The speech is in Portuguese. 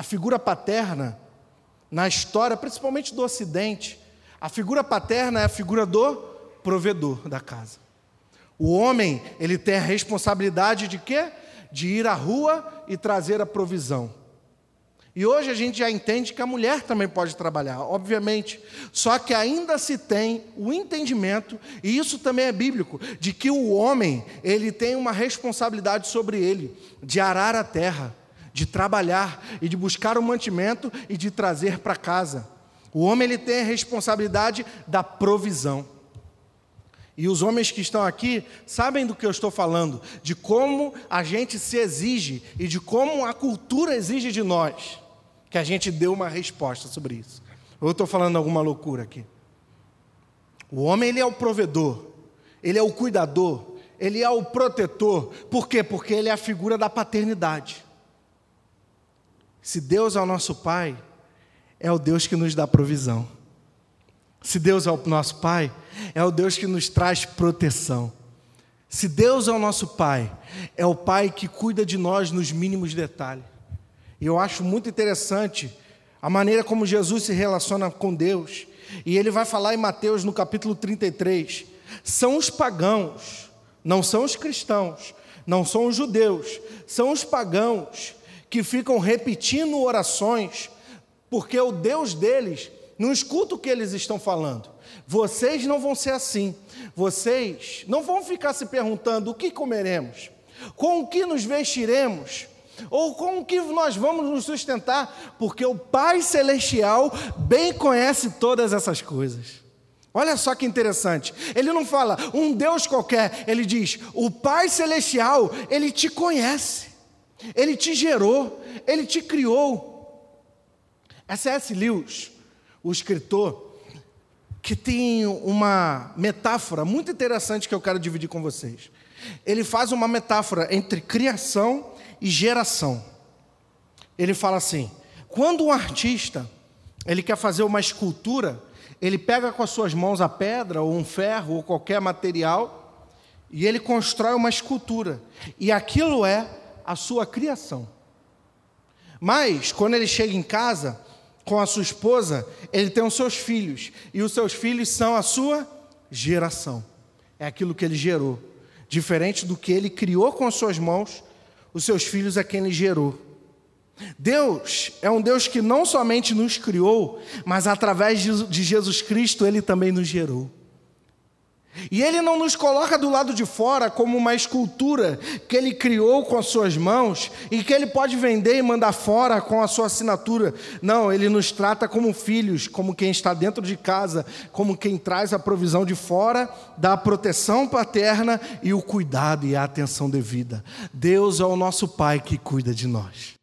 a figura paterna, na história, principalmente do Ocidente, a figura paterna é a figura do provedor da casa. O homem, ele tem a responsabilidade de quê? De ir à rua e trazer a provisão. E hoje a gente já entende que a mulher também pode trabalhar, obviamente. Só que ainda se tem o entendimento, e isso também é bíblico, de que o homem, ele tem uma responsabilidade sobre ele, de arar a terra, de trabalhar e de buscar o mantimento e de trazer para casa. O homem ele tem a responsabilidade da provisão. E os homens que estão aqui sabem do que eu estou falando, de como a gente se exige e de como a cultura exige de nós que a gente dê uma resposta sobre isso. Eu estou falando alguma loucura aqui? O homem ele é o provedor, ele é o cuidador, ele é o protetor. Por quê? Porque ele é a figura da paternidade. Se Deus é o nosso Pai, é o Deus que nos dá provisão. Se Deus é o nosso Pai, é o Deus que nos traz proteção. Se Deus é o nosso Pai, é o Pai que cuida de nós nos mínimos detalhes. E eu acho muito interessante a maneira como Jesus se relaciona com Deus. E ele vai falar em Mateus no capítulo 33. São os pagãos, não são os cristãos, não são os judeus, são os pagãos que ficam repetindo orações, porque o Deus deles não escuta o que eles estão falando. Vocês não vão ser assim. Vocês não vão ficar se perguntando o que comeremos, com o que nos vestiremos, ou com o que nós vamos nos sustentar, porque o Pai Celestial bem conhece todas essas coisas. Olha só que interessante. Ele não fala um Deus qualquer, ele diz: o Pai Celestial, ele te conhece, ele te gerou, ele te criou. S.S. Lewis, o escritor, que tem uma metáfora muito interessante que eu quero dividir com vocês. Ele faz uma metáfora entre criação e geração. Ele fala assim: quando um artista ele quer fazer uma escultura, ele pega com as suas mãos a pedra ou um ferro ou qualquer material e ele constrói uma escultura. E aquilo é a sua criação. Mas quando ele chega em casa com a sua esposa, ele tem os seus filhos e os seus filhos são a sua geração. É aquilo que ele gerou, diferente do que ele criou com as suas mãos os seus filhos a quem ele gerou. Deus é um Deus que não somente nos criou, mas através de Jesus Cristo ele também nos gerou. E ele não nos coloca do lado de fora como uma escultura que ele criou com as suas mãos e que ele pode vender e mandar fora com a sua assinatura. Não, ele nos trata como filhos, como quem está dentro de casa, como quem traz a provisão de fora, da proteção paterna e o cuidado e a atenção devida. Deus é o nosso Pai que cuida de nós.